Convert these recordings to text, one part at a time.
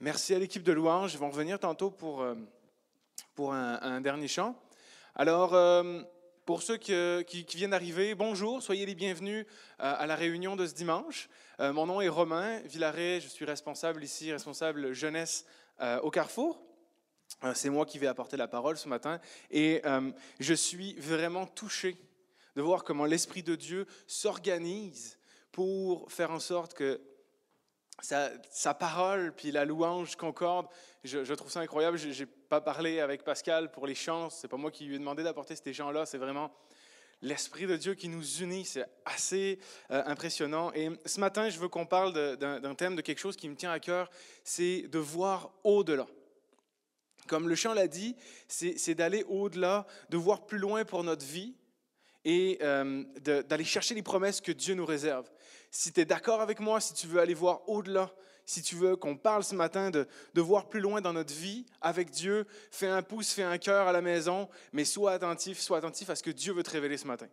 Merci à l'équipe de louange. Ils vont revenir tantôt pour, euh, pour un, dernier chant. Alors, euh, pour ceux qui, qui- viennent d'arriver, bonjour, soyez les bienvenus euh, à la réunion de ce dimanche. Mon nom est Romain Villaret, je suis responsable ici, responsable jeunesse au Carrefour. C'est moi qui vais apporter la parole ce matin et je suis vraiment touché de voir comment l'Esprit de Dieu s'organise pour faire en sorte que sa, parole, puis la louange concorde. Je, trouve ça incroyable. Je n'ai pas parlé avec Pascal pour les chants. C'est pas moi qui lui ai demandé d'apporter ces chants-là. C'est vraiment l'Esprit de Dieu qui nous unit. C'est assez euh, impressionnant. Et ce matin, je veux qu'on parle d'un thème, de quelque chose qui me tient à cœur. C'est de voir au-delà. Comme le chant l'a dit, c'est d'aller au-delà, de voir plus loin pour notre vie et euh, d'aller chercher les promesses que Dieu nous réserve. Si tu es d'accord avec moi, si tu veux aller voir au-delà, si tu veux qu'on parle ce matin de, de voir plus loin dans notre vie avec Dieu, fais un pouce, fais un cœur à la maison, mais sois attentif, sois attentif à ce que Dieu veut te révéler ce matin.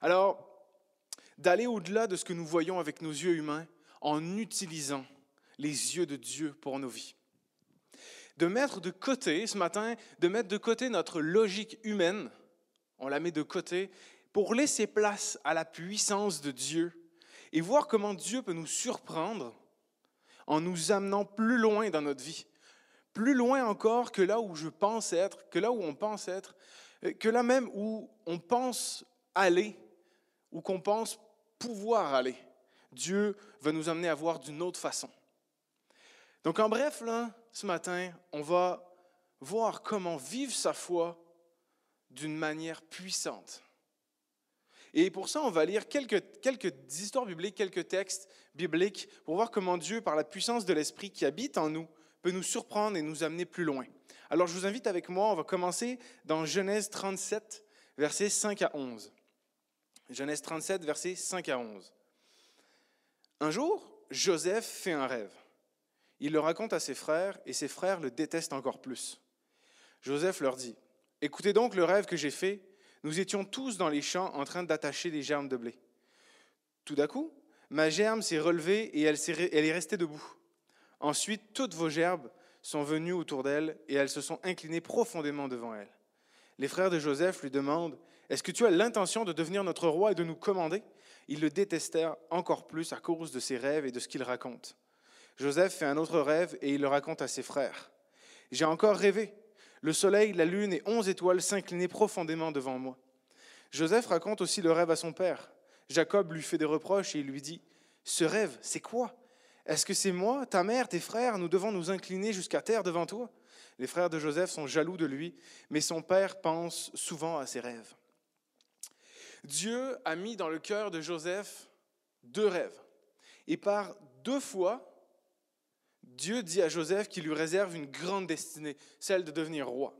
Alors, d'aller au-delà de ce que nous voyons avec nos yeux humains en utilisant les yeux de Dieu pour nos vies. De mettre de côté ce matin, de mettre de côté notre logique humaine, on la met de côté pour laisser place à la puissance de Dieu et voir comment Dieu peut nous surprendre en nous amenant plus loin dans notre vie, plus loin encore que là où je pense être, que là où on pense être, euh, que là même où on pense aller, ou qu'on pense pouvoir aller. Dieu va nous amener à voir d'une autre façon. Donc en bref, ce matin, on va voir comment vivre sa foi d'une manière puissante. Et pour ça, on va lire quelques, histoires bibliques, quelques textes bibliques pour voir comment Dieu, par la puissance de l'Esprit qui habite en nous, peut nous surprendre et nous amener plus loin. Alors je vous invite avec moi, on va commencer dans Genèse 37, versets 5 à 11. Genèse 37, versets 5 à 11. Un jour, Joseph fait un rêve. Il le raconte à ses frères et ses frères le détestent encore plus. Joseph leur dit, Écoutez donc le rêve que j'ai fait. Nous étions tous dans les champs en train d'attacher des germes de blé. Tout d'un coup, ma germe s'est relevée et elle, est restée debout. Ensuite, toutes vos gerbes sont venues autour d'elle et elles se sont inclinées profondément devant elle. Les frères de Joseph lui demandent Est-ce que tu as l'intention de devenir notre roi et de nous commander? Ils le détestèrent encore plus à cause de ses rêves et de ce qu'il raconte. Joseph fait un autre rêve et il le raconte à ses frères. J'ai encore rêvé. Le soleil, la lune et onze étoiles s'inclinaient profondément devant moi. Joseph raconte aussi le rêve à son père. Jacob lui fait des reproches et il lui dit Ce rêve, c'est quoi? Est-ce que c'est moi, ta mère, tes frères? Nous devons nous incliner jusqu'à terre devant toi? Les frères de Joseph sont jaloux de lui, mais son père pense souvent à ses rêves. Dieu a mis dans le cœur de Joseph deux rêves. Et par deux fois, Dieu dit à Joseph qu'il lui réserve une grande destinée, celle de devenir roi.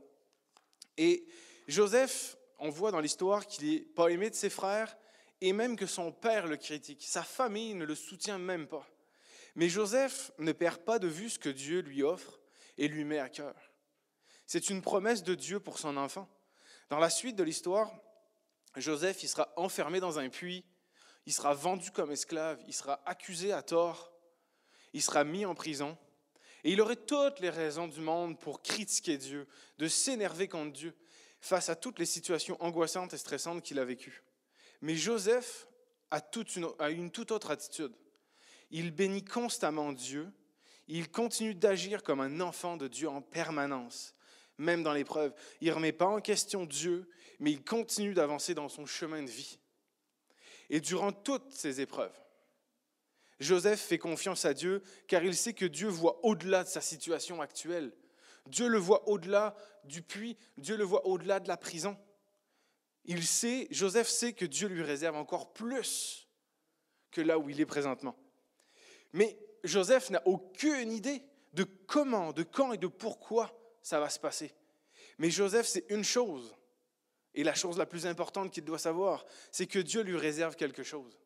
Et Joseph, on voit dans l'histoire qu'il n'est pas aimé de ses frères et même que son père le critique. Sa famille ne le soutient même pas. Mais Joseph ne perd pas de vue ce que Dieu lui offre et lui met à cœur. C'est une promesse de Dieu pour son enfant. Dans la suite de l'histoire, Joseph il sera enfermé dans un puits, il sera vendu comme esclave, il sera accusé à tort, il sera mis en prison. Et il aurait toutes les raisons du monde pour critiquer Dieu, de s'énerver contre Dieu face à toutes les situations angoissantes et stressantes qu'il a vécues. Mais Joseph a, une, une toute autre attitude. Il bénit constamment Dieu, il continue d'agir comme un enfant de Dieu en permanence, même dans l'épreuve. Il ne remet pas en question Dieu, mais il continue d'avancer dans son chemin de vie. Et durant toutes ces épreuves, Joseph fait confiance à Dieu car il sait que Dieu voit au-delà de sa situation actuelle. Dieu le voit au-delà du puits, Dieu le voit au-delà de la prison. Il sait, Joseph sait que Dieu lui réserve encore plus que là où il est présentement. Mais Joseph n'a aucune idée de comment, de quand et de pourquoi ça va se passer. Mais Joseph sait une chose, et la chose la plus importante qu'il doit savoir, c'est que Dieu lui réserve quelque chose.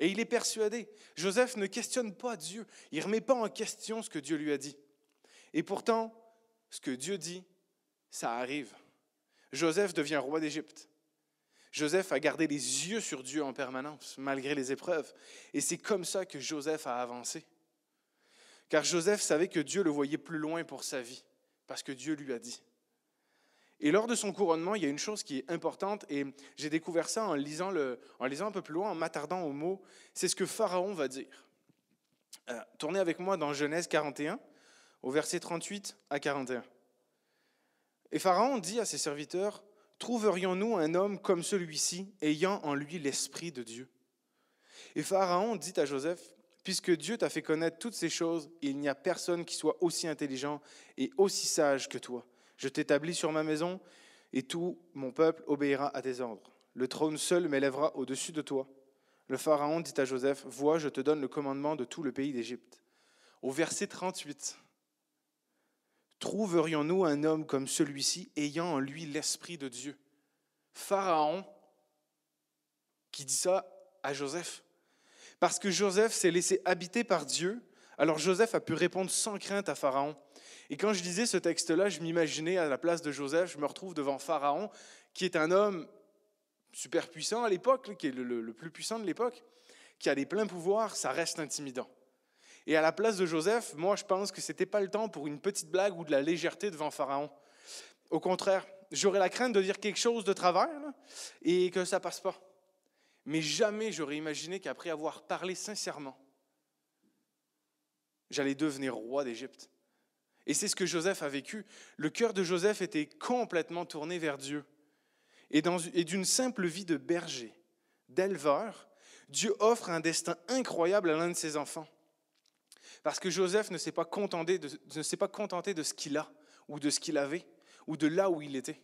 Et il est persuadé. Joseph ne questionne pas Dieu. Il ne remet pas en question ce que Dieu lui a dit. Et pourtant, ce que Dieu dit, ça arrive. Joseph devient roi d'Égypte. Joseph a gardé les yeux sur Dieu en permanence, malgré les épreuves. Et c'est comme ça que Joseph a avancé. car Joseph savait que Dieu le voyait plus loin pour sa vie, parce que Dieu lui a dit. Et lors de son couronnement, il y a une chose qui est importante, et j'ai découvert ça en lisant, un peu plus loin, en m'attardant aux mots, c'est ce que Pharaon va dire. Euh, tournez avec moi dans Genèse 41, au verset 38 à 41. Et Pharaon dit à ses serviteurs, Trouverions-nous un homme comme celui-ci, ayant en lui l'Esprit de Dieu? Et Pharaon dit à Joseph, Puisque Dieu t'a fait connaître toutes ces choses, il n'y a personne qui soit aussi intelligent et aussi sage que toi. Je t'établis sur ma maison, et tout mon peuple obéira à tes ordres. Le trône seul m'élèvera au-dessus de toi. Le Pharaon dit à Joseph, Vois, je te donne le commandement de tout le pays d'Égypte. Au verset 38, Trouverions-nous un homme comme celui-ci ayant en lui l'Esprit de Dieu? Pharaon qui dit ça à Joseph. Parce que Joseph s'est laissé habiter par Dieu, alors Joseph a pu répondre sans crainte à Pharaon. Et quand je lisais ce texte-là, je m'imaginais à la place de Joseph, je me retrouve devant Pharaon, qui est un homme super puissant à l'époque, qui est le, plus puissant de l'époque, qui a des pleins pouvoirs, ça reste intimidant. Et à la place de Joseph, moi, je pense que ce n'était pas le temps pour une petite blague ou de la légèreté devant Pharaon. Au contraire, j'aurais la crainte de dire quelque chose de travers et que ça passe pas. Mais jamais j'aurais imaginé qu'après avoir parlé sincèrement, j'allais devenir roi d'Égypte. Et c'est ce que Joseph a vécu. Le cœur de Joseph était complètement tourné vers Dieu. Et, d'une simple vie de berger, d'éleveur, Dieu offre un destin incroyable à l'un de ses enfants. Parce que Joseph ne s'est pas contenté de, ne s'est pas contenté de ce qu'il a, ou de ce qu'il avait, ou de là où il était.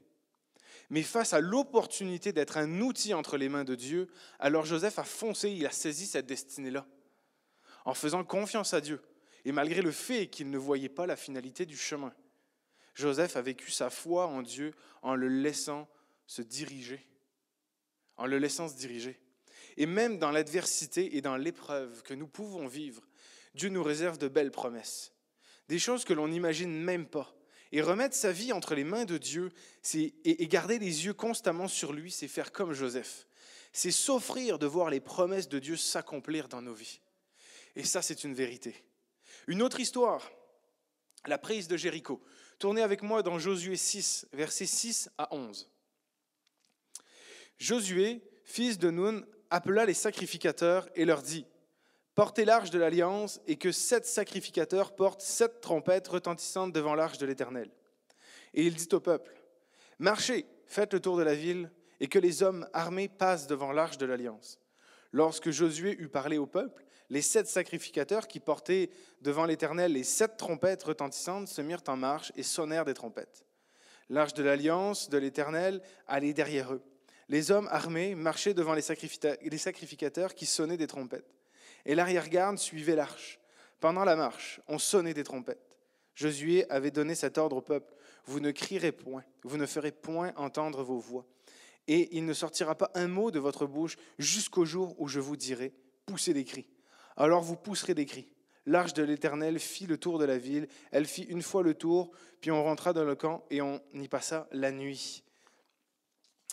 Mais face à l'opportunité d'être un outil entre les mains de Dieu, alors Joseph a foncé, il a saisi cette destinée-là, en faisant confiance à Dieu, et malgré le fait qu'il ne voyait pas la finalité du chemin. Joseph a vécu sa foi en Dieu en le laissant se diriger, en le laissant se diriger. Et même dans l'adversité et dans l'épreuve que nous pouvons vivre, Dieu nous réserve de belles promesses, des choses que l'on n'imagine même pas. Et remettre sa vie entre les mains de Dieu et, garder les yeux constamment sur lui, c'est faire comme Joseph. C'est s'offrir de voir les promesses de Dieu s'accomplir dans nos vies. Et ça, c'est une vérité. Une autre histoire, la prise de Jéricho. Tournez avec moi dans Josué 6, versets 6 à 11. Josué, fils de Nun, appela les sacrificateurs et leur dit Portez l'arche de l'alliance et que sept sacrificateurs portent sept trompettes retentissantes devant l'arche de l'Éternel. Et il dit au peuple, Marchez, faites le tour de la ville, et que les hommes armés passent devant l'arche de l'alliance. Lorsque Josué eut parlé au peuple, les sept sacrificateurs qui portaient devant l'Éternel les sept trompettes retentissantes se mirent en marche et sonnèrent des trompettes. L'arche de l'alliance de l'Éternel allait derrière eux. Les hommes armés marchaient devant les sacrificateurs qui sonnaient des trompettes et l'arrière-garde suivait l'arche. Pendant la marche, on sonnait des trompettes. Josué avait donné cet ordre au peuple Vous ne crierez point, vous ne ferez point entendre vos voix, et il ne sortira pas un mot de votre bouche jusqu'au jour où je vous dirai Poussez des cris. Alors vous pousserez des cris. L'arche de l'Éternel fit le tour de la ville. Elle fit une fois le tour, puis on rentra dans le camp et on y passa la nuit.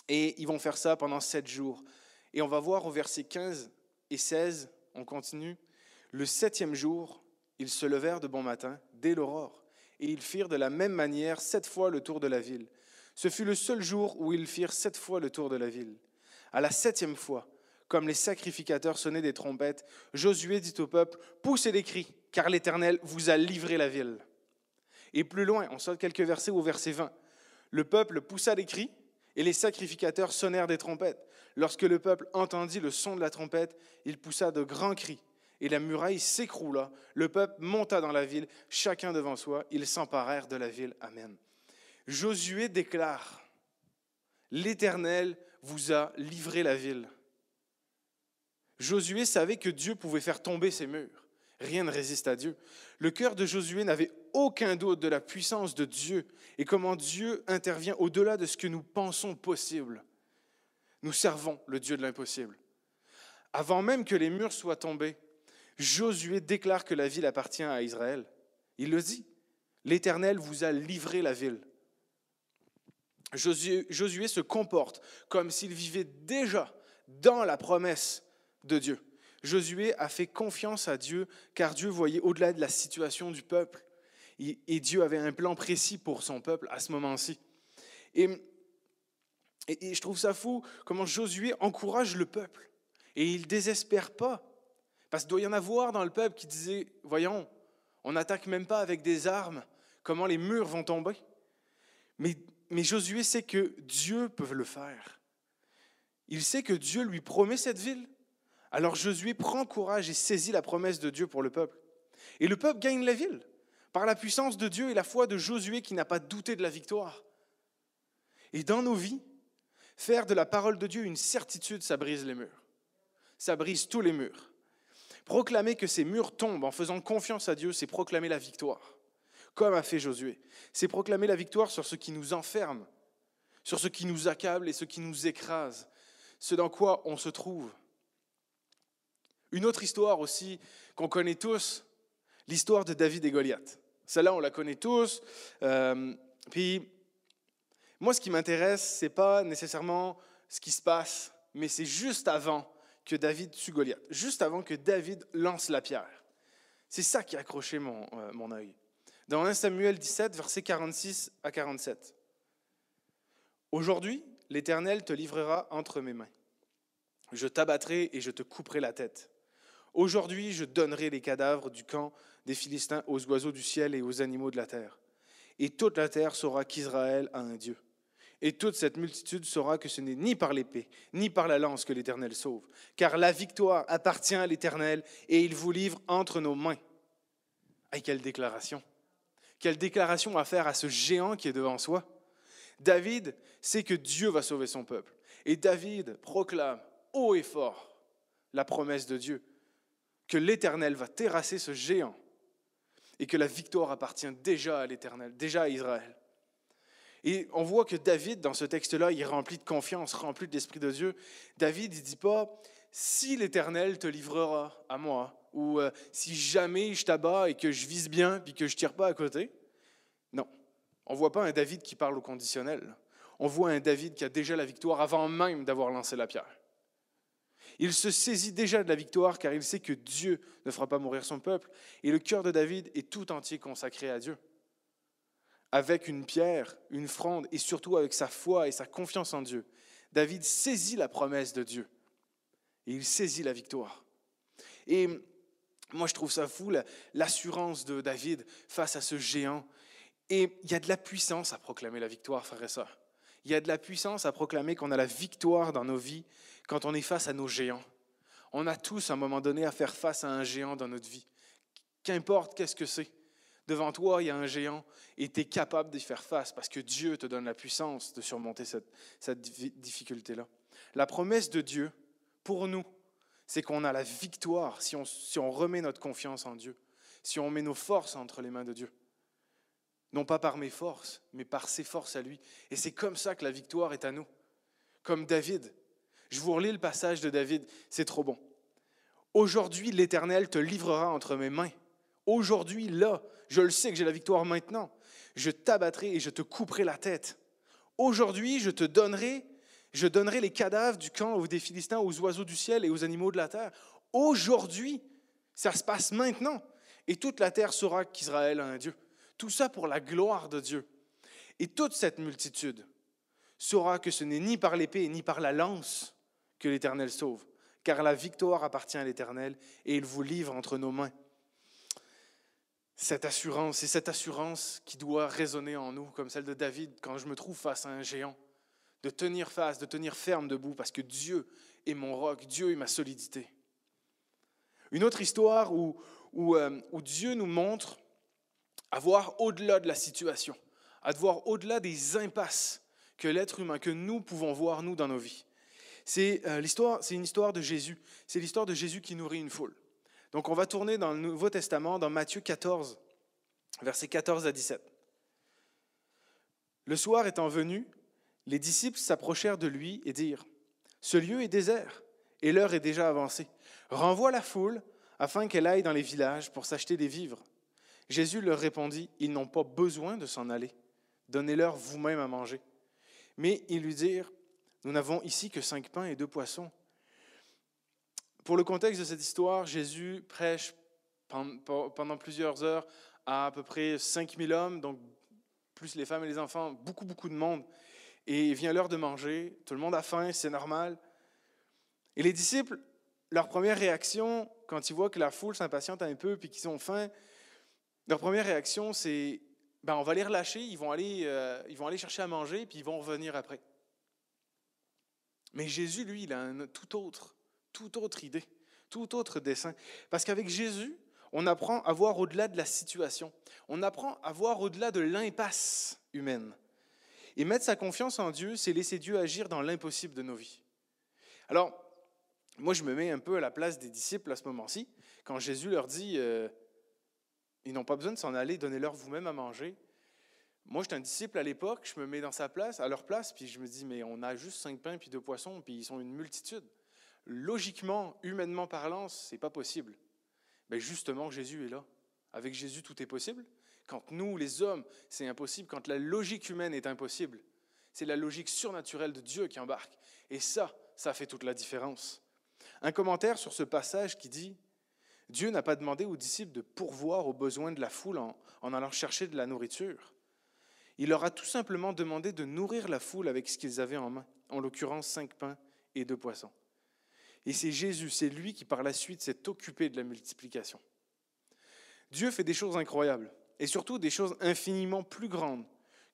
Et ils vont faire ça pendant sept jours. Et on va voir au verset 15 et 16 on continue. Le septième jour, ils se levèrent de bon matin, dès l'aurore, et ils firent de la même manière sept fois le tour de la ville. Ce fut le seul jour où ils firent sept fois le tour de la ville. À la septième fois, comme les sacrificateurs sonnaient des trompettes, Josué dit au peuple, Poussez des cris, car l'Éternel vous a livré la ville. Et plus loin, on saute quelques versets au verset 20. Le peuple poussa des cris, et les sacrificateurs sonnèrent des trompettes. Lorsque le peuple entendit le son de la trompette, il poussa de grands cris, et la muraille s'écroula. Le peuple monta dans la ville, chacun devant soi. Ils s'emparèrent de la ville. Amen. Josué déclare, L'Éternel vous a livré la ville. Josué savait que Dieu pouvait faire tomber ses murs. Rien ne résiste à Dieu. Le cœur de Josué n'avait aucun doute de la puissance de Dieu et comment Dieu intervient au-delà de ce que nous pensons possible. Nous servons le Dieu de l'impossible. Avant même que les murs soient tombés, Josué déclare que la ville appartient à Israël. Il le dit. L'Éternel vous a livré la ville. Josué, Josué se comporte comme s'il vivait déjà dans la promesse de Dieu. Josué a fait confiance à Dieu car Dieu voyait au-delà de la situation du peuple. Et Dieu avait un plan précis pour son peuple à ce moment-ci. Et, je trouve ça fou comment Josué encourage le peuple. Et il ne désespère pas. Parce qu'il doit y en avoir dans le peuple qui disait, voyons, on n'attaque même pas avec des armes, comment les murs vont tomber? Mais Josué sait que Dieu peut le faire. Il sait que Dieu lui promet cette ville. Alors Josué prend courage et saisit la promesse de Dieu pour le peuple. Et le peuple gagne la ville par la puissance de Dieu et la foi de Josué qui n'a pas douté de la victoire. Et dans nos vies, faire de la parole de Dieu une certitude, ça brise les murs. Ça brise tous les murs. Proclamer que ces murs tombent en faisant confiance à Dieu, c'est proclamer la victoire, comme a fait Josué. C'est proclamer la victoire sur ce qui nous enferme, sur ce qui nous accable et ce qui nous écrase, ce dans quoi on se trouve. Une autre histoire aussi qu'on connaît tous, l'histoire de David et Goliath. Celle-là, on la connaît tous. Euh, puis, moi, ce qui m'intéresse, c'est pas nécessairement ce qui se passe, mais c'est juste avant que David tue Goliath, juste avant que David lance la pierre. C'est ça qui a accroché mon, euh, mon œil. Dans 1 Samuel 17, versets 46 à 47. Aujourd'hui, l'Éternel te livrera entre mes mains. Je t'abattrai et je te couperai la tête. Aujourd'hui, je donnerai les cadavres du camp des Philistins aux oiseaux du ciel et aux animaux de la terre. Et toute la terre saura qu'Israël a un Dieu. Et toute cette multitude saura que ce n'est ni par l'épée, ni par la lance que l'Éternel sauve, car la victoire appartient à l'Éternel et il vous livre entre nos mains. Ah, quelle déclaration! Quelle déclaration à faire à ce géant qui est devant soi! David sait que Dieu va sauver son peuple. Et David proclame haut et fort la promesse de Dieu, que l'Éternel va terrasser ce géant et que la victoire appartient déjà à l'Éternel, déjà à Israël. Et on voit que David, dans ce texte-là, il est rempli de confiance, rempli de l'Esprit de Dieu. David, il ne dit pas, si l'Éternel te livrera à moi, ou euh, si jamais je t'abats et que je vise bien, puis que je tire pas à côté. Non, on ne voit pas un David qui parle au conditionnel. On voit un David qui a déjà la victoire avant même d'avoir lancé la pierre. Il se saisit déjà de la victoire car il sait que Dieu ne fera pas mourir son peuple. Et le cœur de David est tout entier consacré à Dieu avec une pierre, une fronde, et surtout avec sa foi et sa confiance en Dieu. David saisit la promesse de Dieu et il saisit la victoire. Et moi, je trouve ça fou, l'assurance de David face à ce géant. Et il y a de la puissance à proclamer la victoire, frère et sœurs. Il y a de la puissance à proclamer qu'on a la victoire dans nos vies quand on est face à nos géants. On a tous, à un moment donné, à faire face à un géant dans notre vie. Qu'importe qu'est-ce que c'est. Devant toi, il y a un géant et tu es capable d'y faire face parce que Dieu te donne la puissance de surmonter cette, difficulté-là. La promesse de Dieu pour nous, c'est qu'on a la victoire si on remet notre confiance en Dieu, si on met nos forces entre les mains de Dieu. Non pas par mes forces, mais par ses forces à lui. Et c'est comme ça que la victoire est à nous. Comme David. Je vous relis le passage de David, c'est trop bon. Aujourd'hui, l'Éternel te livrera entre mes mains. Aujourd'hui, là, je le sais que j'ai la victoire maintenant. Je t'abattrai et je te couperai la tête. Aujourd'hui, je te donnerai, je donnerai les cadavres du camp des Philistins aux oiseaux du ciel et aux animaux de la terre. Aujourd'hui, ça se passe maintenant. Et toute la terre saura qu'Israël a un Dieu. Tout ça pour la gloire de Dieu. Et toute cette multitude saura que ce n'est ni par l'épée ni par la lance que l'Éternel sauve, car la victoire appartient à l'Éternel et il vous livre entre nos mains cette assurance, c'est cette assurance qui doit résonner en nous, comme celle de David quand je me trouve face à un géant, de tenir face, de tenir ferme debout, parce que Dieu est mon roc, Dieu est ma solidité. Une autre histoire où, euh, Dieu nous montre à voir au-delà de la situation, à voir au-delà des impasses que l'être humain, que nous pouvons voir, nous, dans nos vies. C'est euh, l'histoire, c'est une histoire de Jésus. C'est l'histoire de Jésus qui nourrit une foule. Donc on va tourner dans le Nouveau Testament, dans Matthieu 14, versets 14 à 17. Le soir étant venu, les disciples s'approchèrent de lui et dirent, Ce lieu est désert, et l'heure est déjà avancée. Renvoie la foule afin qu'elle aille dans les villages pour s'acheter des vivres. Jésus leur répondit, Ils n'ont pas besoin de s'en aller. Donnez-leur vous-même à manger. Mais ils lui dirent, Nous n'avons ici que cinq pains et deux poissons. pour le contexte de cette histoire, Jésus prêche pendant plusieurs heures à à peu près 5000 hommes, donc plus les femmes et les enfants, beaucoup, beaucoup de monde. Et il vient l'heure de manger, tout le monde a faim, c'est normal. Et les disciples, leur première réaction, quand ils voient que la foule s'impatiente un peu puis qu'ils ont faim, leur première réaction, c'est ben, on va les relâcher, ils vont, aller, euh, ils vont aller chercher à manger, puis ils vont revenir après. Mais Jésus, lui, il a une tout autre, toute autre idée, tout autre dessein. Parce qu'avec Jésus, on apprend à voir au-delà de la situation. On apprend à voir au-delà de l'impasse humaine. Et mettre sa confiance en Dieu, c'est laisser Dieu agir dans l'impossible de nos vies. Alors, moi, je me mets un peu à la place des disciples à ce moment-ci, quand Jésus leur dit, euh, ils n'ont pas besoin de s'en aller, donnez-leur vous-même à manger. Moi, j'étais un disciple à l'époque, je me mets dans sa place, à leur place, puis je me dis, mais on a juste cinq pains puis deux poissons, puis ils sont une multitude. Logiquement, humainement parlant, c'est pas possible. Mais justement, Jésus est là. Avec Jésus, tout est possible. Quand nous, les hommes, c'est impossible, quand la logique humaine est impossible, c'est la logique surnaturelle de Dieu qui embarque. Et ça, ça fait toute la différence. Un commentaire sur ce passage qui dit Dieu n'a pas demandé aux disciples de pourvoir aux besoins de la foule en, allant chercher de la nourriture. Il leur a tout simplement demandé de nourrir la foule avec ce qu'ils avaient en main, en l'occurrence cinq pains et deux poissons. Et c'est Jésus, c'est lui qui par la suite s'est occupé de la multiplication. Dieu fait des choses incroyables, et surtout des choses infiniment plus grandes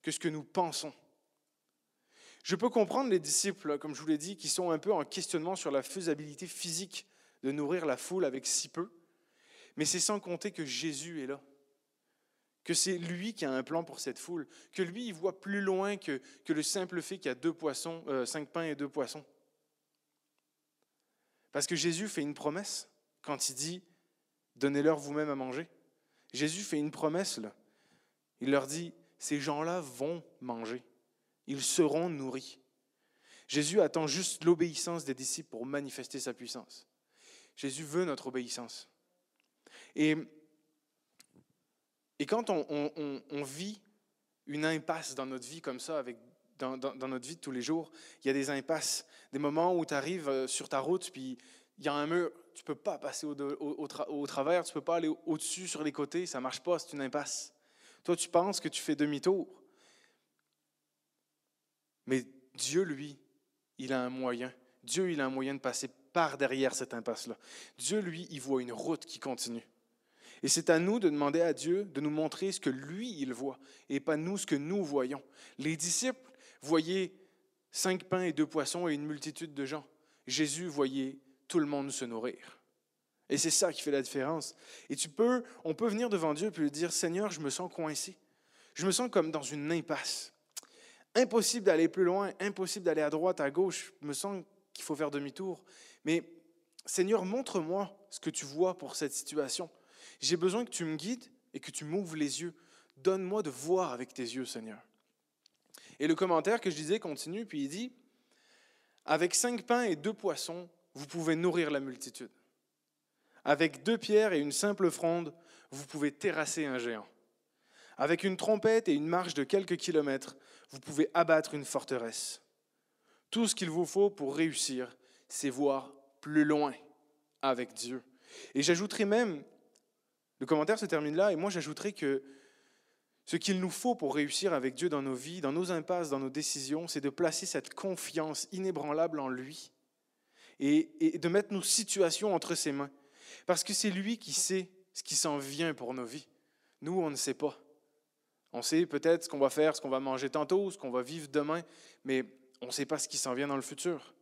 que ce que nous pensons. Je peux comprendre les disciples, comme je vous l'ai dit, qui sont un peu en questionnement sur la faisabilité physique de nourrir la foule avec si peu, mais c'est sans compter que Jésus est là, que c'est lui qui a un plan pour cette foule, que lui, il voit plus loin que, que le simple fait qu'il y a deux poissons, euh, cinq pains et deux poissons. Parce que Jésus fait une promesse quand il dit Donnez-leur vous-même à manger. Jésus fait une promesse là. Il leur dit Ces gens-là vont manger. Ils seront nourris. Jésus attend juste l'obéissance des disciples pour manifester sa puissance. Jésus veut notre obéissance. Et, quand on, vit une impasse dans notre vie comme ça, avec, dans, notre vie de tous les jours, il y a des impasses, des moments où tu arrives euh, sur ta route, puis il y a un mur, tu ne peux pas passer au, au, travers, tu ne peux pas aller au-dessus, sur les côtés, ça ne marche pas, c'est une impasse. Toi, tu penses que tu fais demi-tour. Mais Dieu, lui, il a un moyen. Dieu, il a un moyen de passer par derrière cette impasse-là. Dieu, lui, il voit une route qui continue. Et c'est à nous de demander à Dieu de nous montrer ce que lui, il voit, et pas nous ce que nous voyons. Les disciples voyaient cinq pains et deux poissons et une multitude de gens. Jésus voyait tout le monde se nourrir. Et c'est ça qui fait la différence. Et tu peux, on peut venir devant Dieu et lui dire, Seigneur, je me sens coincé. Je me sens comme dans une impasse. Impossible d'aller plus loin, impossible d'aller à droite, à gauche. Je me sens qu'il faut faire demi-tour. Mais Seigneur, montre-moi ce que tu vois pour cette situation. J'ai besoin que tu me guides et que tu m'ouvres les yeux. Donne-moi de voir avec tes yeux, Seigneur. Et le commentaire que je disais continue, puis il dit, Avec cinq pains et deux poissons, vous pouvez nourrir la multitude. Avec deux pierres et une simple fronde, vous pouvez terrasser un géant. Avec une trompette et une marche de quelques kilomètres, vous pouvez abattre une forteresse. Tout ce qu'il vous faut pour réussir, c'est voir plus loin avec Dieu. Et j'ajouterai même, le commentaire se termine là, et moi j'ajouterai que ce qu'il nous faut pour réussir avec Dieu dans nos vies, dans nos impasses, dans nos décisions, c'est de placer cette confiance inébranlable en lui et, et de mettre nos situations entre ses mains. Parce que c'est lui qui sait ce qui s'en vient pour nos vies. Nous, on ne sait pas. On sait peut-être ce qu'on va faire, ce qu'on va manger tantôt, ce qu'on va vivre demain, mais on ne sait pas ce qui s'en vient dans le futur.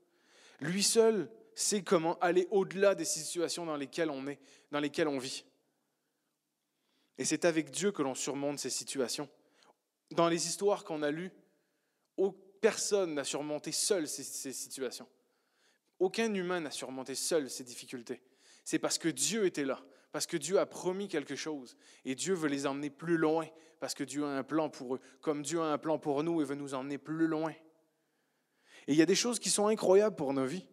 Lui seul sait comment aller au-delà des situations dans lesquelles on est, dans lesquelles on vit. Et c'est avec Dieu que l'on surmonte ces situations. Dans les histoires qu'on a lues, personne n'a surmonté seul ces, situations. Aucun humain n'a surmonté seul ces difficultés. C'est parce que Dieu était là, parce que Dieu a promis quelque chose. Et Dieu veut les emmener plus loin, parce que Dieu a un plan pour eux, comme Dieu a un plan pour nous et veut nous emmener plus loin. Et il y a des choses qui sont incroyables pour nos vies.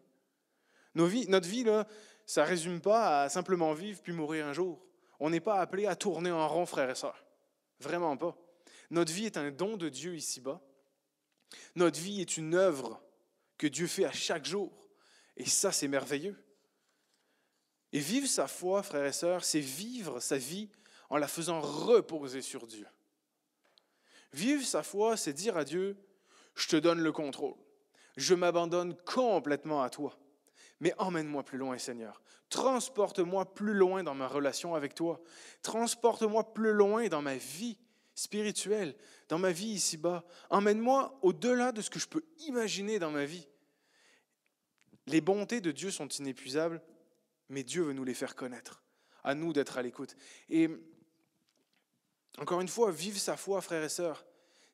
Nos vies notre vie, là, ça ne résume pas à simplement vivre puis mourir un jour. On n'est pas appelé à tourner en rond, frères et sœurs. Vraiment pas. Notre vie est un don de Dieu ici-bas. Notre vie est une œuvre que Dieu fait à chaque jour. Et ça, c'est merveilleux. Et vivre sa foi, frères et sœurs, c'est vivre sa vie en la faisant reposer sur Dieu. Vivre sa foi, c'est dire à Dieu, je te donne le contrôle. Je m'abandonne complètement à toi. Mais emmène-moi plus loin, Seigneur. Transporte-moi plus loin dans ma relation avec toi. Transporte-moi plus loin dans ma vie spirituelle, dans ma vie ici-bas. Emmène-moi au-delà de ce que je peux imaginer dans ma vie. Les bontés de Dieu sont inépuisables, mais Dieu veut nous les faire connaître. À nous d'être à l'écoute. Et encore une fois, vivre sa foi, frères et sœurs,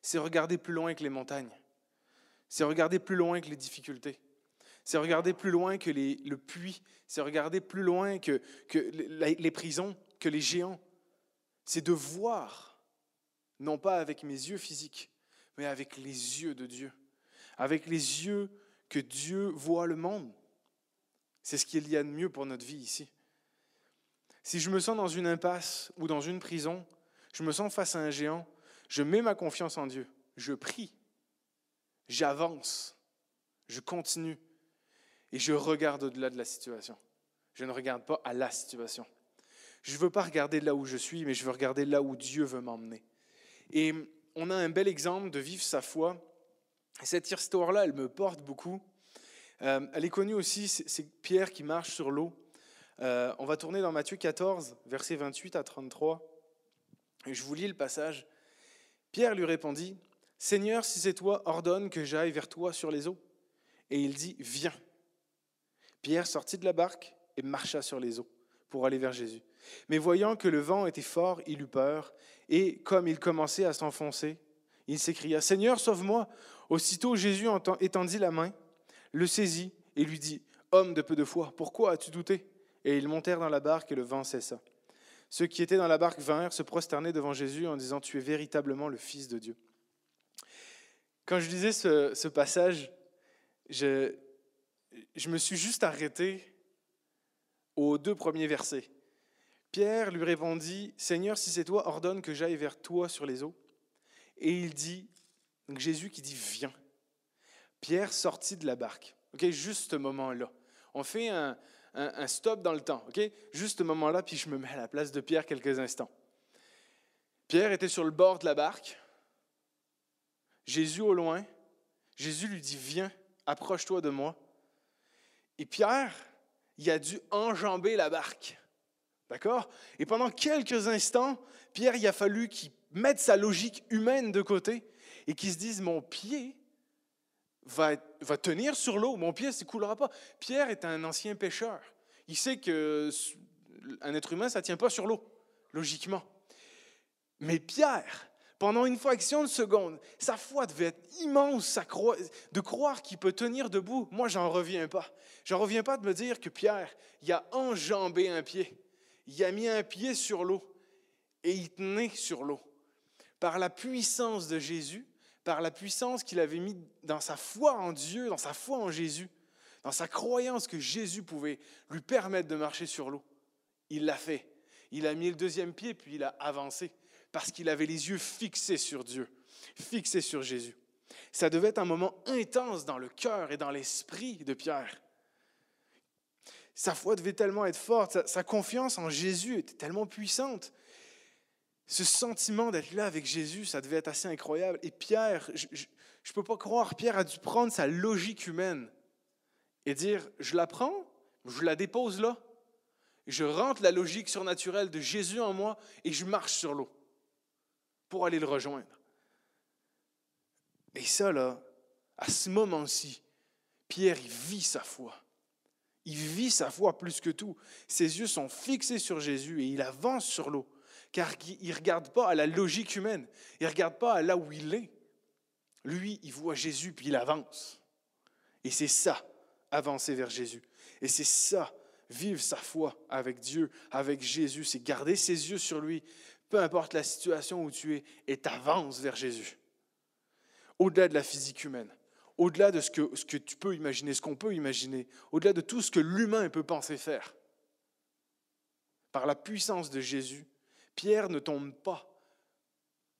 c'est regarder plus loin que les montagnes. C'est regarder plus loin que les difficultés. C'est regarder plus loin que les, le puits. C'est regarder plus loin que, que les prisons, que les géants. C'est de voir, non pas avec mes yeux physiques, mais avec les yeux de Dieu. Avec les yeux que Dieu voit le monde. C'est ce qu'il y a de mieux pour notre vie ici. Si je me sens dans une impasse ou dans une prison, je me sens face à un géant, je mets ma confiance en Dieu, je prie, j'avance, je continue et je regarde au-delà de la situation. Je ne regarde pas à la situation. Je ne veux pas regarder là où je suis, mais je veux regarder là où Dieu veut m'emmener. Et on a un bel exemple de vivre sa foi. Cette histoire-là, elle me porte beaucoup. Euh, elle est connue aussi, c'est Pierre qui marche sur l'eau. Euh, on va tourner dans Matthieu 14, versets 28 à 33. Et je vous lis le passage. Pierre lui répondit, Seigneur, si c'est toi, ordonne que j'aille vers toi sur les eaux. Et il dit, Viens. Pierre sortit de la barque et marcha sur les eaux pour aller vers Jésus. Mais voyant que le vent était fort, il eut peur, et comme il commençait à s'enfoncer, il s'écria, Seigneur, sauve-moi. Aussitôt Jésus étendit la main, le saisit et lui dit, Homme de peu de foi, pourquoi as-tu douté? Et ils montèrent dans la barque et le vent cessa. Ceux qui étaient dans la barque vinrent se prosterner devant Jésus en disant, Tu es véritablement le Fils de Dieu. Quand je lisais ce, passage, je, je me suis juste arrêté aux deux premiers versets. Pierre lui répondit, Seigneur, si c'est toi, ordonne que j'aille vers toi sur les eaux. Et il dit, Jésus qui dit, viens. Pierre sortit de la barque. Ok, juste ce moment-là. On fait un, un, stop dans le temps. Ok, juste ce moment-là, puis je me mets à la place de Pierre quelques instants. Pierre était sur le bord de la barque. Jésus au loin, Jésus lui dit, viens, approche-toi de moi. Et Pierre, il a dû enjamber la barque. D'accord? Et pendant quelques instants, Pierre, il a fallu qu'il mette sa logique humaine de côté et qu'il se dise, mon pied va, tenir sur l'eau, mon pied ne s'écoulera pas. Pierre est un ancien pêcheur. Il sait qu'un être humain, ça ne tient pas sur l'eau, logiquement. Mais Pierre, pendant une fraction de seconde. Sa foi devait être immense de croire qu'il peut tenir debout. Moi, j'en reviens pas. J'en reviens pas de me dire que Pierre, il a enjambé un pied. Il a mis un pied sur l'eau et il tenait sur l'eau. Par la puissance de Jésus, par la puissance qu'il avait mis dans sa foi en Dieu, dans sa foi en Jésus, dans sa croyance que Jésus pouvait lui permettre de marcher sur l'eau. Il l'a fait. Il a mis le deuxième pied, puis il a avancé parce qu'il avait les yeux fixés sur Dieu, fixés sur Jésus. Ça devait être un moment intense dans le cœur et dans l'esprit de Pierre. Sa foi devait tellement être forte, sa, confiance en Jésus était tellement puissante. Ce sentiment d'être là avec Jésus, ça devait être assez incroyable. Et Pierre, je ne peux pas croire, Pierre a dû prendre sa logique humaine et dire, je la prends, je la dépose là, je rentre la logique surnaturelle de Jésus en moi et je marche sur l'eau pour aller le rejoindre. Et ça, là, à ce moment-ci, Pierre, il vit sa foi. Il vit sa foi plus que tout. Ses yeux sont fixés sur Jésus et il avance sur l'eau. Car il ne regarde pas à la logique humaine. Il ne regarde pas à là où il est. Lui, il voit Jésus puis il avance. Et c'est ça, avancer vers Jésus. Et c'est ça, vivre sa foi avec Dieu, avec Jésus. C'est garder ses yeux sur lui peu importe la situation où tu es, et t'avances vers Jésus. Au-delà de la physique humaine, au-delà de ce que, tu peux imaginer, ce qu'on peut imaginer, au-delà de tout ce que l'humain peut penser faire. Par la puissance de Jésus, Pierre ne tombe pas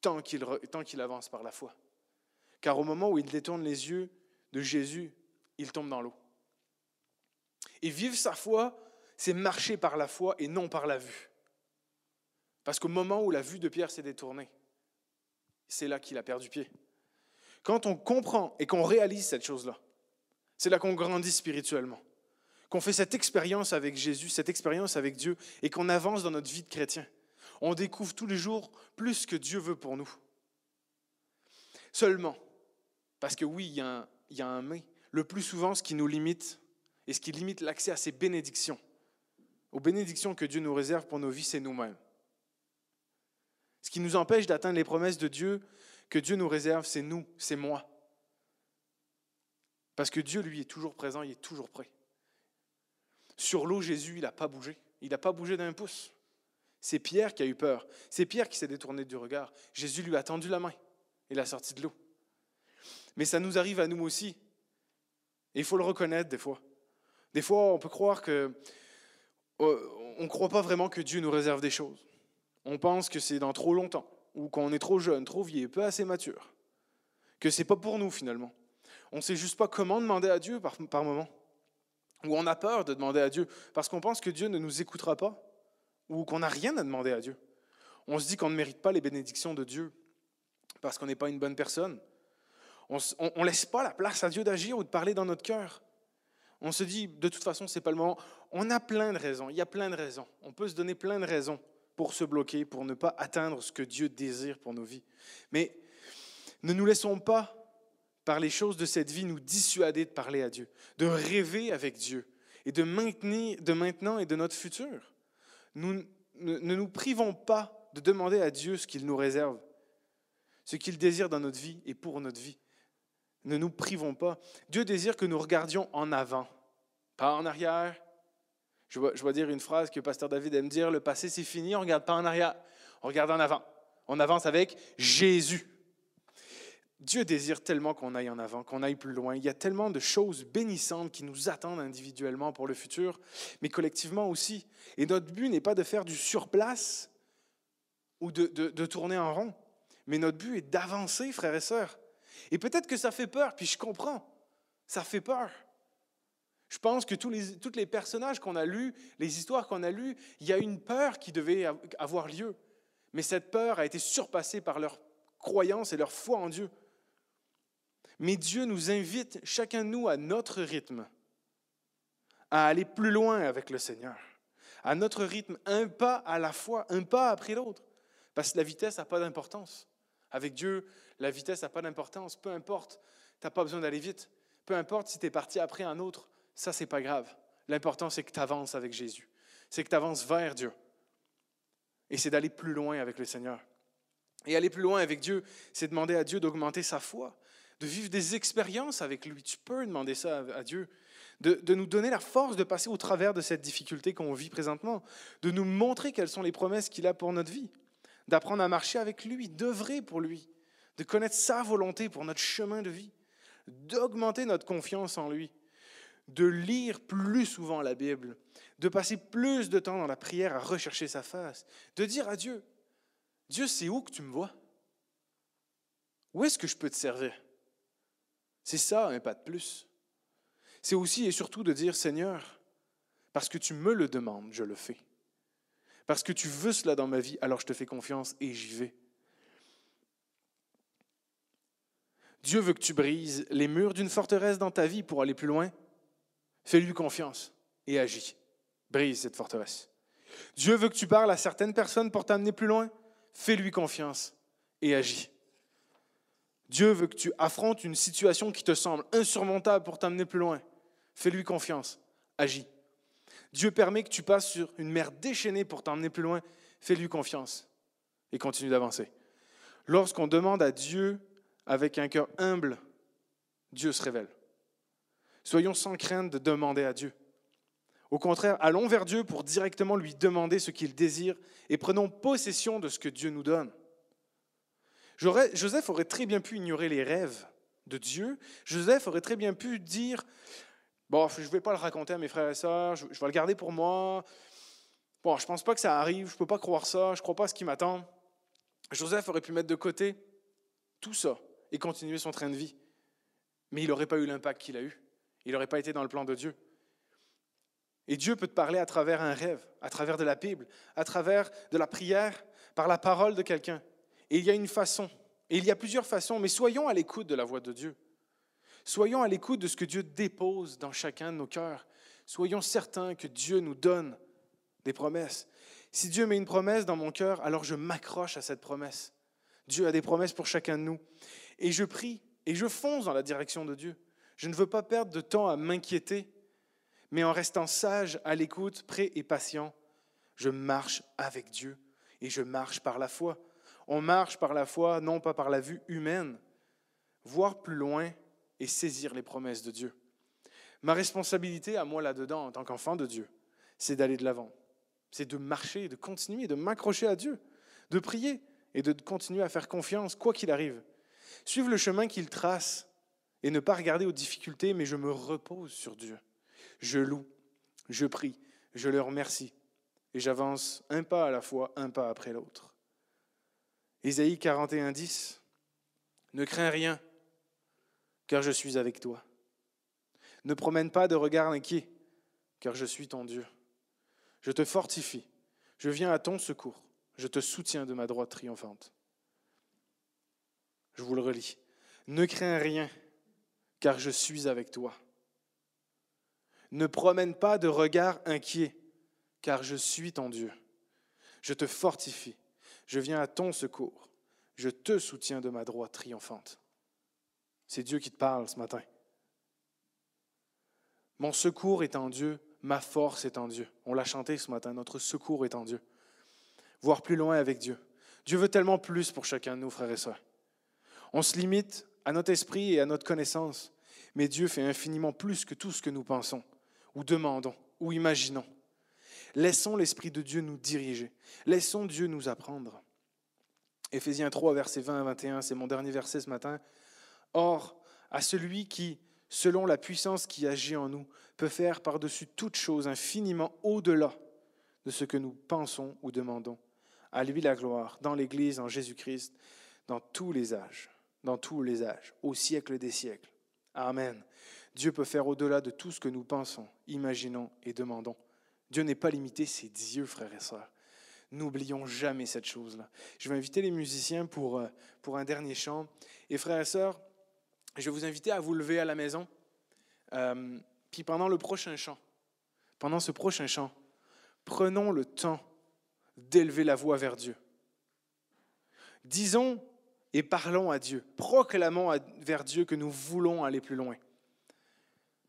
tant qu'il, tant qu'il avance par la foi. Car au moment où il détourne les yeux de Jésus, il tombe dans l'eau. Et vivre sa foi, c'est marcher par la foi et non par la vue. Parce qu'au moment où la vue de Pierre s'est détournée, c'est là qu'il a perdu pied. Quand on comprend et qu'on réalise cette chose-là, c'est là qu'on grandit spirituellement, qu'on fait cette expérience avec Jésus, cette expérience avec Dieu, et qu'on avance dans notre vie de chrétien. On découvre tous les jours plus que Dieu veut pour nous. Seulement, parce que oui, il y, a un, mais, le plus souvent, ce qui nous limite et ce qui limite l'accès à ces bénédictions, aux bénédictions que Dieu nous réserve pour nos vies, c'est nous-mêmes. Ce qui nous empêche d'atteindre les promesses de Dieu que Dieu nous réserve, c'est nous, c'est moi. Parce que Dieu, lui, est toujours présent, il est toujours prêt. Sur l'eau, Jésus, il n'a pas bougé. Il n'a pas bougé d'un pouce. C'est Pierre qui a eu peur. C'est Pierre qui s'est détourné du regard. Jésus lui a tendu la main. Il a sorti de l'eau. Mais ça nous arrive à nous aussi. Et il faut le reconnaître des fois. Des fois, on peut croire que. Euh, on ne croit pas vraiment que Dieu nous réserve des choses. On pense que c'est dans trop longtemps, ou qu'on est trop jeune, trop vieux, peu assez mature. Que c'est pas pour nous finalement. On ne sait juste pas comment demander à Dieu par, par moment. Ou on a peur de demander à Dieu parce qu'on pense que Dieu ne nous écoutera pas, ou qu'on n'a rien à demander à Dieu. On se dit qu'on ne mérite pas les bénédictions de Dieu parce qu'on n'est pas une bonne personne. On ne laisse pas la place à Dieu d'agir ou de parler dans notre cœur. On se dit, de toute façon, ce n'est pas le moment. On a plein de raisons, il y a plein de raisons. On peut se donner plein de raisons pour se bloquer, pour ne pas atteindre ce que Dieu désire pour nos vies. Mais ne nous laissons pas, par les choses de cette vie, nous dissuader de parler à Dieu, de rêver avec Dieu et de maintenir de maintenant et de notre futur. Nous ne nous privons pas de demander à Dieu ce qu'il nous réserve, ce qu'il désire dans notre vie et pour notre vie. Ne nous privons pas. Dieu désire que nous regardions en avant, pas en arrière. Je vois, dire une phrase que Pasteur David aime dire, le passé c'est fini, on ne regarde pas en arrière, on regarde en avant. On avance avec Jésus. Dieu désire tellement qu'on aille en avant, qu'on aille plus loin. Il y a tellement de choses bénissantes qui nous attendent individuellement pour le futur, mais collectivement aussi. Et notre but n'est pas de faire du surplace ou de, de tourner en rond, mais notre but est d'avancer, frères et sœurs. Et peut-être que ça fait peur, puis je comprends. Ça fait peur. Je pense que tous les, personnages qu'on a lus, les histoires qu'on a lues, il y a une peur qui devait avoir lieu. Mais cette peur a été surpassée par leur croyance et leur foi en Dieu. Mais Dieu nous invite, chacun de nous, à notre rythme, à aller plus loin avec le Seigneur. À notre rythme, un pas à la fois, un pas après l'autre. Parce que la vitesse n'a pas d'importance. Avec Dieu, la vitesse n'a pas d'importance. Peu importe, tu n'as pas besoin d'aller vite. Peu importe si tu es parti après un autre, ça, c'est pas grave. L'important, c'est que tu avances avec Jésus. C'est que tu avances vers Dieu. Et c'est d'aller plus loin avec le Seigneur. Et aller plus loin avec Dieu, c'est demander à Dieu d'augmenter sa foi, de vivre des expériences avec lui. Tu peux demander ça à Dieu, de, de, nous donner la force de passer au travers de cette difficulté qu'on vit présentement, de nous montrer quelles sont les promesses qu'il a pour notre vie, d'apprendre à marcher avec lui, d'œuvrer pour lui, de connaître sa volonté pour notre chemin de vie, d'augmenter notre confiance en lui, de lire plus souvent la Bible, de passer plus de temps dans la prière à rechercher sa face, de dire à Dieu, Dieu, c'est où que tu me vois? Où est-ce que je peux te servir C'est ça, un pas de plus. C'est aussi et surtout de dire, Seigneur, parce que tu me le demandes, je le fais. Parce que tu veux cela dans ma vie, alors je te fais confiance et j'y vais. Dieu veut que tu brises les murs d'une forteresse dans ta vie pour aller plus loin. Fais-lui confiance et agis. Brise cette forteresse. Dieu veut que tu parles à certaines personnes pour t'amener plus loin. Fais-lui confiance et agis. Dieu veut que tu affrontes une situation qui te semble insurmontable pour t'amener plus loin. Fais-lui confiance, agis. Dieu permet que tu passes sur une mer déchaînée pour t'emmener plus loin. Fais-lui confiance et continue d'avancer. Lorsqu'on demande à Dieu avec un cœur humble, Dieu se révèle. Soyons sans crainte de demander à Dieu. Au contraire, allons vers Dieu pour directement lui demander ce qu'il désire et prenons possession de ce que Dieu nous donne. Joseph aurait très bien pu ignorer les rêves de Dieu. Joseph aurait très bien pu dire, bon, je ne vais pas le raconter à mes frères et sœurs, je, vais le garder pour moi. Bon, je ne pense pas que ça arrive, je ne peux pas croire ça, je ne crois pas à ce qui m'attend. Joseph aurait pu mettre de côté tout ça et continuer son train de vie. Mais il n'aurait pas eu l'impact qu'il a eu. Il n'aurait pas été dans le plan de Dieu. Et Dieu peut te parler à travers un rêve, à travers de la Bible, à travers de la prière, par la parole de quelqu'un. Et il y a une façon, et il y a plusieurs façons, mais soyons à l'écoute de la voix de Dieu. Soyons à l'écoute de ce que Dieu dépose dans chacun de nos cœurs. Soyons certains que Dieu nous donne des promesses. Si Dieu met une promesse dans mon cœur, alors je m'accroche à cette promesse. Dieu a des promesses pour chacun de nous. Et je prie et je fonce dans la direction de Dieu. Je ne veux pas perdre de temps à m'inquiéter, mais en restant sage, à l'écoute, prêt et patient, je marche avec Dieu et je marche par la foi. On marche par la foi, non pas par la vue humaine. Voir plus loin et saisir les promesses de Dieu. Ma responsabilité à moi là-dedans, en tant qu'enfant de Dieu, c'est d'aller de l'avant. C'est de marcher, de continuer, de m'accrocher à Dieu, de prier et de continuer à faire confiance, quoi qu'il arrive. Suivre le chemin qu'il trace et ne pas regarder aux difficultés, mais je me repose sur Dieu. Je loue, je prie, je le remercie et j'avance un pas à la fois, un pas après l'autre. Ésaïe 41, 10. Ne crains rien, car je suis avec toi. Ne promène pas de regard inquiet, car je suis ton Dieu. Je te fortifie, je viens à ton secours, je te soutiens de ma droite triomphante. Je vous le relis. Ne crains rien, car je suis avec toi. Ne promène pas de regard inquiet, car je suis ton Dieu. Je te fortifie, je viens à ton secours, je te soutiens de ma droite triomphante. C'est Dieu qui te parle ce matin. Mon secours est en Dieu, ma force est en Dieu. On l'a chanté ce matin, notre secours est en Dieu. Voir plus loin avec Dieu. Dieu veut tellement plus pour chacun de nous, frères et sœurs. On se limite à notre esprit et à notre connaissance, mais Dieu fait infiniment plus que tout ce que nous pensons, ou demandons, ou imaginons. Laissons l'Esprit de Dieu nous diriger. Laissons Dieu nous apprendre. Éphésiens 3, versets 20 à 21, c'est mon dernier verset ce matin. Or, à celui qui, selon la puissance qui agit en nous, peut faire par-dessus toute chose infiniment au-delà de ce que nous pensons ou demandons. À lui la gloire, dans l'Église, en Jésus-Christ, dans tous les âges, dans tous les âges, au siècle des siècles. Amen. Dieu peut faire au-delà de tout ce que nous pensons, imaginons et demandons. Dieu n'est pas limité, c'est Dieu, frères et sœurs. N'oublions jamais cette chose-là. Je vais inviter les musiciens pour, euh, pour un dernier chant. Et frères et sœurs, je vais vous inviter à vous lever à la maison. Euh, puis pendant le prochain chant, pendant ce prochain chant, prenons le temps d'élever la voix vers Dieu. Disons et parlons à Dieu. Proclamons vers Dieu que nous voulons aller plus loin.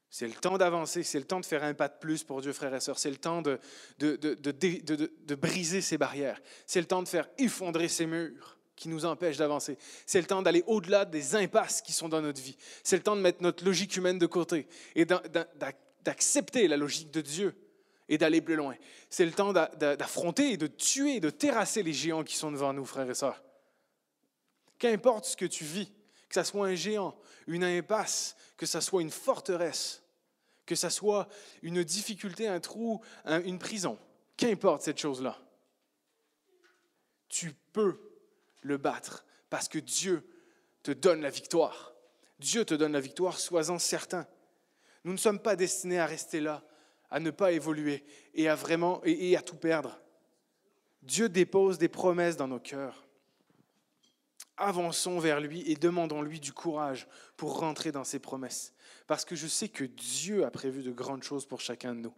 C'est le temps d'avancer, c'est le temps de faire un pas de plus pour Dieu, frères et sœurs. C'est le temps de, de, de, de briser ces barrières. C'est le temps de faire effondrer ces murs qui nous empêche d'avancer. C'est le temps d'aller au-delà des impasses qui sont dans notre vie. C'est le temps de mettre notre logique humaine de côté et d'accepter la logique de Dieu et d'aller plus loin. C'est le temps d'affronter et de tuer, de terrasser les géants qui sont devant nous, frères et sœurs. Qu'importe ce que tu vis, que ce soit un géant, une impasse, que ce soit une forteresse, que ce soit une difficulté, un trou, une prison, qu'importe cette chose-là, tu peux le battre, parce que Dieu te donne la victoire. Dieu te donne la victoire, sois-en certain. Nous ne sommes pas destinés à rester là, à ne pas évoluer et à vraiment et, à tout perdre. Dieu dépose des promesses dans nos cœurs. Avançons vers lui et demandons-lui du courage pour rentrer dans ses promesses. Parce que je sais que Dieu a prévu de grandes choses pour chacun de nous.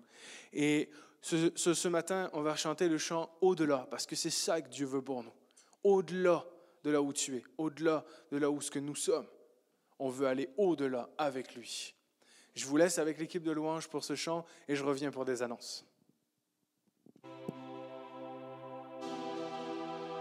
Et ce, matin, on va chanter le chant Au-delà, parce que c'est ça que Dieu veut pour nous au-delà de là où tu es, au-delà de là où ce que nous sommes. On veut aller au-delà avec lui. Je vous laisse avec l'équipe de louanges pour ce chant et je reviens pour des annonces.